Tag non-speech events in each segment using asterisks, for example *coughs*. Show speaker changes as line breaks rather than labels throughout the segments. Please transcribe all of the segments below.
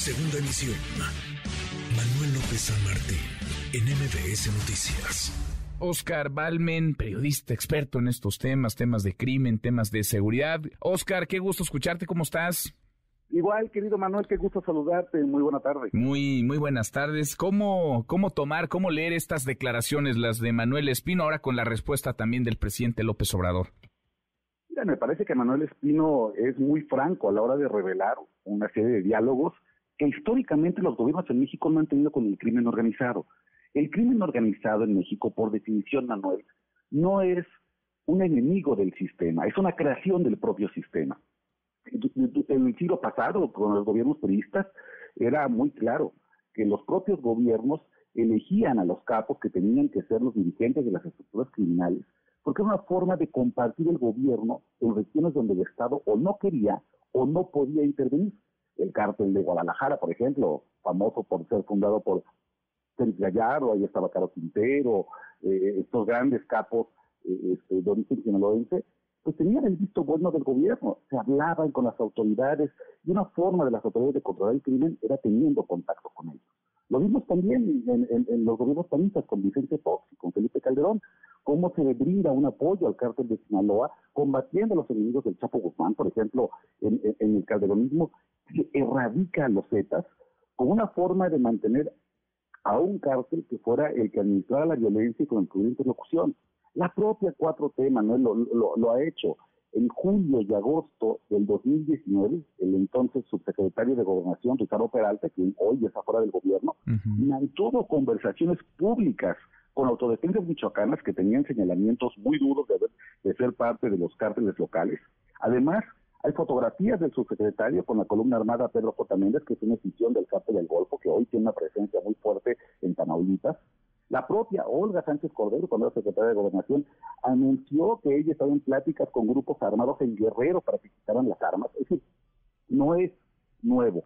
Segunda emisión. Manuel López San Martín, en MBS Noticias.
Oscar Balmen, periodista experto en estos temas, temas de crimen, temas de seguridad. Oscar, qué gusto escucharte, ¿cómo estás?
Igual, querido Manuel, qué gusto saludarte. Muy buena tarde.
Muy, muy buenas tardes. ¿Cómo, cómo tomar, cómo leer estas declaraciones, las de Manuel Espino, ahora con la respuesta también del presidente López Obrador?
Mira, me parece que Manuel Espino es muy franco a la hora de revelar una serie de diálogos que históricamente los gobiernos en México no han tenido con el crimen organizado. El crimen organizado en México, por definición, Manuel, no es un enemigo del sistema, es una creación del propio sistema en el siglo pasado, con los gobiernos turistas, era muy claro que los propios gobiernos elegían a los capos que tenían que ser los dirigentes de las estructuras criminales, porque era una forma de compartir el gobierno en regiones donde el Estado o no quería o no podía intervenir. El cártel de Guadalajara, por ejemplo, famoso por ser fundado por Félix Gallardo, ahí estaba Caro Quintero, eh, estos grandes capos eh, este, de origen sinaloense, pues tenían el visto bueno del gobierno, se hablaban con las autoridades y una forma de las autoridades de controlar el crimen era teniendo contacto con ellos. Lo vimos también en, los gobiernos panistas con Vicente Fox y con Felipe Calderón, cómo se le brinda un apoyo al cártel de Sinaloa combatiendo a los enemigos del Chapo Guzmán, por ejemplo, en, el calderonismo, se erradica a los Zetas con una forma de mantener a un cártel que fuera el que administrara la violencia y con el interlocución. La propia 4T, Manuel, lo, ha hecho. En julio y agosto del 2019, el entonces subsecretario de Gobernación, Ricardo Peralta, que hoy está fuera del gobierno, mantuvo conversaciones públicas con autodefensas michoacanas que tenían señalamientos muy duros de, de ser parte de los cárteles locales. Además, hay fotografías del subsecretario con la columna armada Pedro J. Que es una decisión del cártel del Golfo, que hoy tiene una presencia muy fuerte en Tamaulipas. La propia Olga Sánchez Cordero, cuando era secretaria de Gobernación, anunció que ella estaba en pláticas con grupos armados en Guerrero para que quitaran las armas. Es decir, no es nuevo.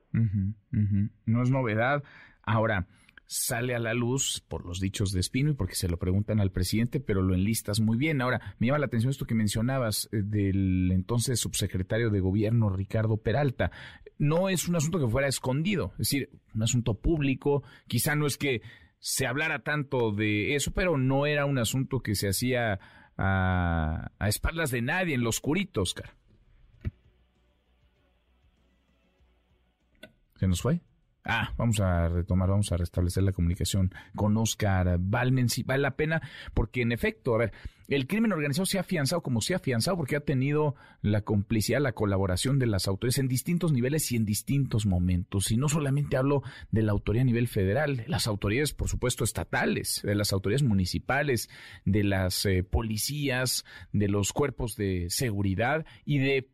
No es novedad. Ahora, sale a la luz por los dichos de Espino y porque se lo preguntan al presidente, pero lo enlistas muy bien. Ahora, me llama la atención esto que mencionabas eh, del entonces subsecretario de gobierno Ricardo Peralta. No es un asunto que fuera escondido, es decir, un asunto público. Quizá no es que se hablara tanto de eso, pero no era un asunto que se hacía a, espaldas de nadie, en los curitos, Oscar. ¿Se nos fue? Ah, vamos a retomar, vamos a restablecer la comunicación con Oscar Balmen. Vale la pena, porque en efecto, a ver, el crimen organizado se ha afianzado como se ha afianzado porque ha tenido la complicidad, la colaboración de las autoridades en distintos niveles y en distintos momentos. Y no solamente hablo de la autoridad a nivel federal, de las autoridades, por supuesto, estatales, de las autoridades municipales, de las eh, policías, de los cuerpos de seguridad y de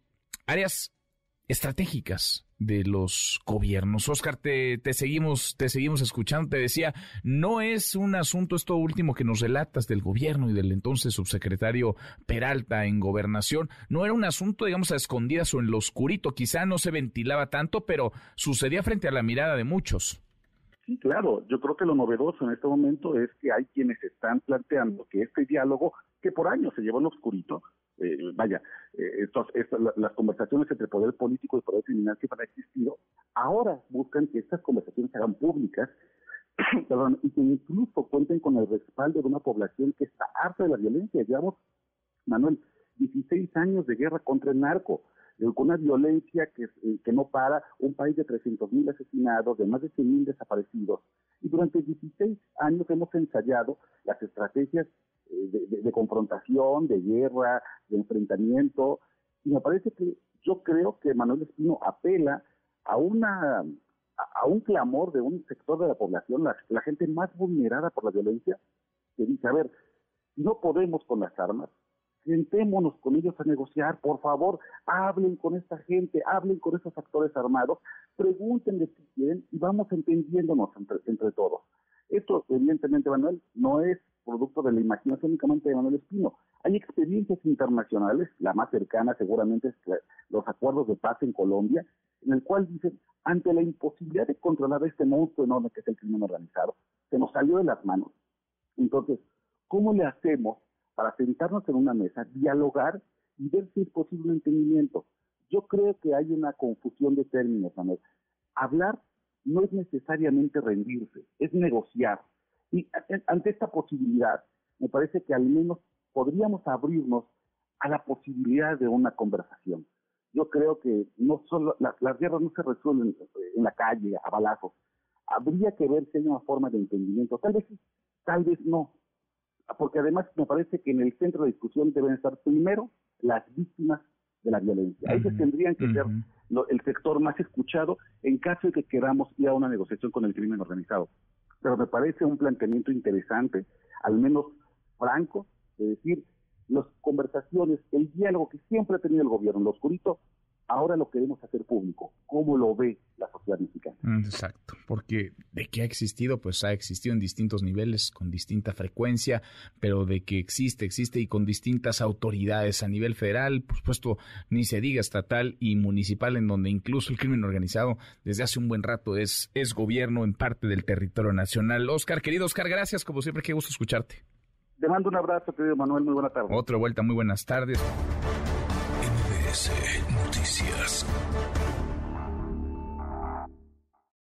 áreas estratégicas de los gobiernos. Oscar, te, te, seguimos, te seguimos escuchando. Te decía, no es un asunto esto último que nos relatas del gobierno y del entonces subsecretario Peralta en gobernación. No era un asunto, digamos, a escondidas o en lo oscurito. Quizá no se ventilaba tanto, pero sucedía frente a la mirada de muchos.
Sí, claro. Yo creo que lo novedoso en este momento es que hay quienes están planteando que este diálogo, que por años se llevó en lo oscurito, eh, vaya, eh, las conversaciones entre poder político y poder criminal que han existido, ahora buscan que estas conversaciones se hagan públicas *coughs* perdón, y que incluso cuenten con el respaldo de una población que está harta de la violencia. Llevamos, Manuel, 16 años de guerra contra el narco, eh, con una violencia que, que no para, un país de 300 mil asesinados, de más de 100 mil desaparecidos. Y durante 16 años hemos ensayado las estrategias de, confrontación, de guerra, de enfrentamiento. Y me parece que yo creo que Manuel Espino apela a una a un clamor de un sector de la población, la, gente más vulnerada por la violencia, que dice, a ver, no podemos con las armas, sentémonos con ellos a negociar, por favor, hablen con esta gente, hablen con esos actores armados, pregúntenle si quieren y vamos entendiéndonos entre, entre todos. Esto, evidentemente, Manuel, no es producto de la imaginación únicamente de Manuel Espino. Hay experiencias internacionales, la más cercana seguramente es los acuerdos de paz en Colombia, en el cual dicen, ante la imposibilidad de controlar este monstruo enorme que es el crimen organizado, se nos salió de las manos. Entonces, ¿cómo le hacemos para sentarnos en una mesa, dialogar y ver si es posible un entendimiento? Yo creo que hay una confusión de términos, Manuel. Hablar no es necesariamente rendirse, es negociar. Y ante esta posibilidad, me parece que al menos podríamos abrirnos a la posibilidad de una conversación. Yo creo que no solo las guerras no se resuelven en la calle a balazos. Habría que ver si hay una forma de entendimiento. Tal vez sí, tal vez no. Porque además me parece que en el centro de discusión deben estar primero las víctias de la violencia. Ellos tendrían que ser el sector más escuchado en caso de que queramos ir a una negociación con el crimen organizado. Pero me parece un planteamiento interesante, al menos franco, de decir, las conversaciones, el diálogo que siempre ha tenido el gobierno, lo oscurito, ahora lo queremos hacer público. ¿Cómo lo ve la sociedad mexicana?
Mm, exacto, porque de que ha existido, pues ha existido en distintos niveles, con distinta frecuencia, pero de que existe, existe y con distintas autoridades a nivel federal, por supuesto, ni se diga estatal y municipal, en donde incluso el crimen organizado desde hace un buen rato es, es gobierno en parte del territorio nacional. Oscar, querido Oscar, gracias, como siempre, qué gusto escucharte.
Te mando un abrazo, querido Manuel. Muy buena tarde.
Otra vuelta, muy buenas tardes.
MBS Noticias.